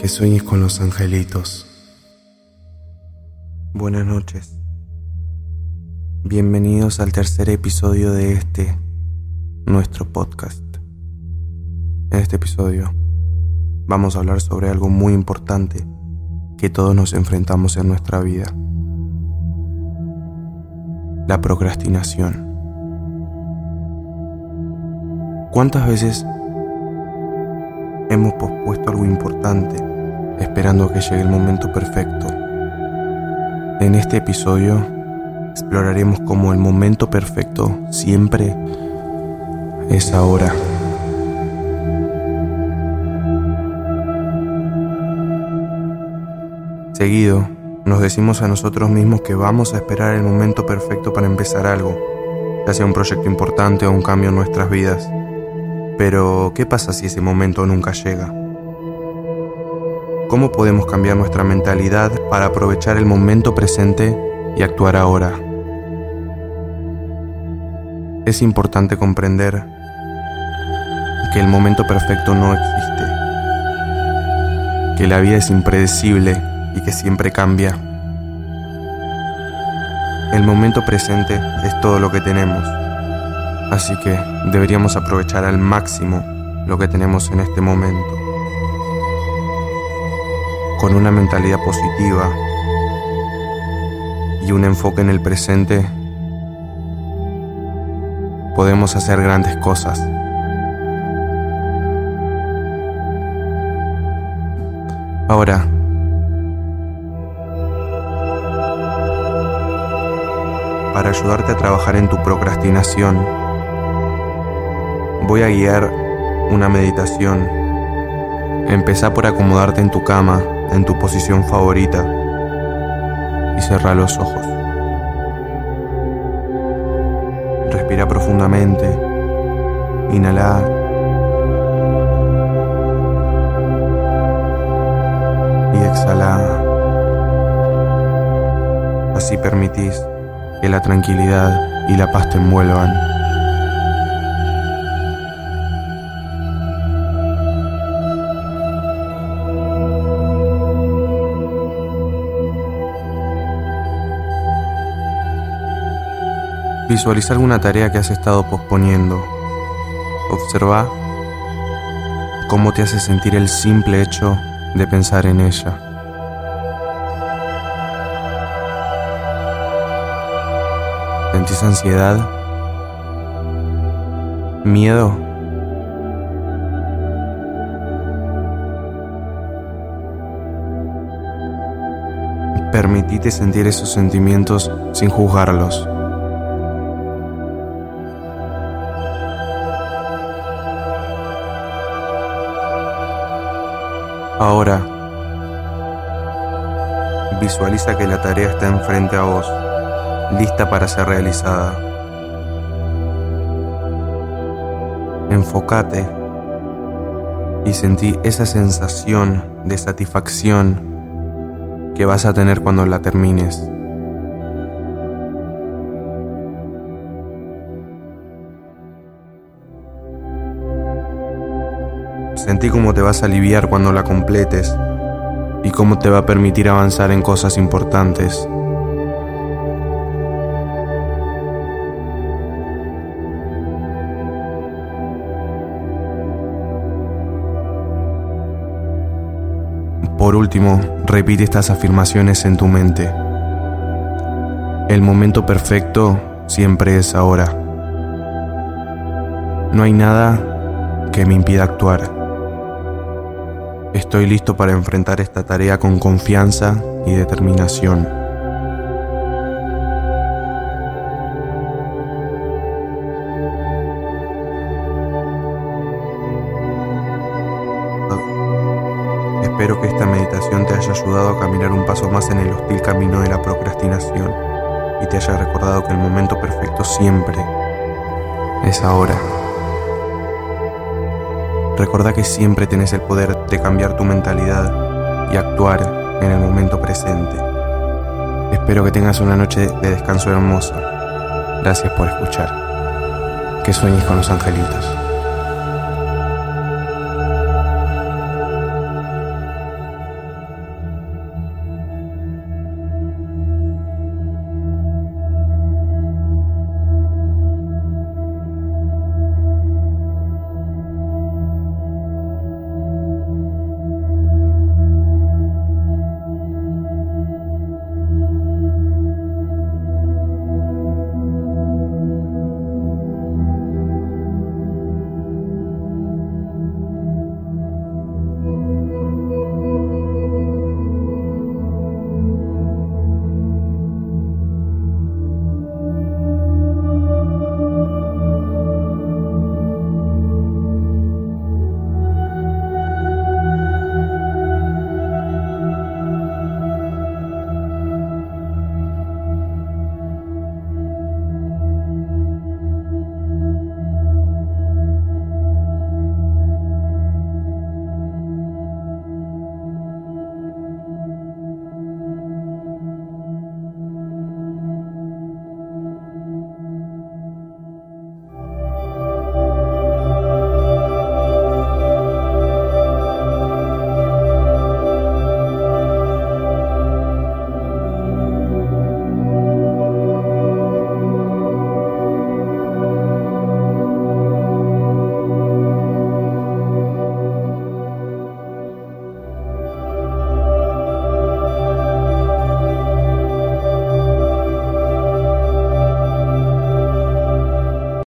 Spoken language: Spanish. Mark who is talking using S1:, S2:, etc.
S1: Que sueñes con los angelitos. Buenas noches. Bienvenidos al tercer episodio de este, nuestro podcast. En este episodio vamos a hablar sobre algo muy importante que todos nos enfrentamos en nuestra vida. La procrastinación. ¿Cuántas veces hemos pospuesto algo importante esperando que llegue el momento perfecto? En este episodio exploraremos cómo el momento perfecto siempre es ahora. Seguido, nos decimos a nosotros mismos que vamos a esperar el momento perfecto para empezar algo, ya sea un proyecto importante o un cambio en nuestras vidas. Pero, ¿qué pasa si ese momento nunca llega? ¿Cómo podemos cambiar nuestra mentalidad para aprovechar el momento presente y actuar ahora? Es importante comprender que el momento perfecto no existe, que la vida es impredecible y que siempre cambia. El momento presente es todo lo que tenemos Así que deberíamos aprovechar al máximo lo que tenemos en este momento. Con una mentalidad positiva y un enfoque en el presente, podemos hacer grandes cosas. Ahora, para ayudarte a trabajar en tu procrastinación, voy a guiar una meditación. Empezá por acomodarte en tu cama, en tu posición favorita, y cerrá los ojos. Respira profundamente. Inhala. Y exhala. Así permitís que la tranquilidad y la paz te envuelvan. Visualiza alguna tarea que has estado posponiendo. Observa cómo te hace sentir el simple hecho de pensar en ella. ¿Sentís ansiedad? ¿Miedo? Permitite sentir esos sentimientos sin juzgarlos. Ahora, visualiza que la tarea está enfrente a vos, lista para ser realizada. Enfócate y sentí esa sensación de satisfacción que vas a tener cuando la termines. Sentí cómo te vas a aliviar cuando la completes y cómo te va a permitir avanzar en cosas importantes. Por último, repite estas afirmaciones en tu mente. El momento perfecto siempre es ahora. No hay nada que me impida actuar. Estoy listo para enfrentar esta tarea con confianza y determinación. Espero que esta meditación te haya ayudado a caminar un paso más en el hostil camino de la procrastinación y te haya recordado que el momento perfecto siempre es ahora. Recuerda que siempre tienes el poder de cambiar tu mentalidad y actuar en el momento presente. Espero que tengas una noche de descanso hermosa. Gracias por escuchar. Que sueñes con los angelitos.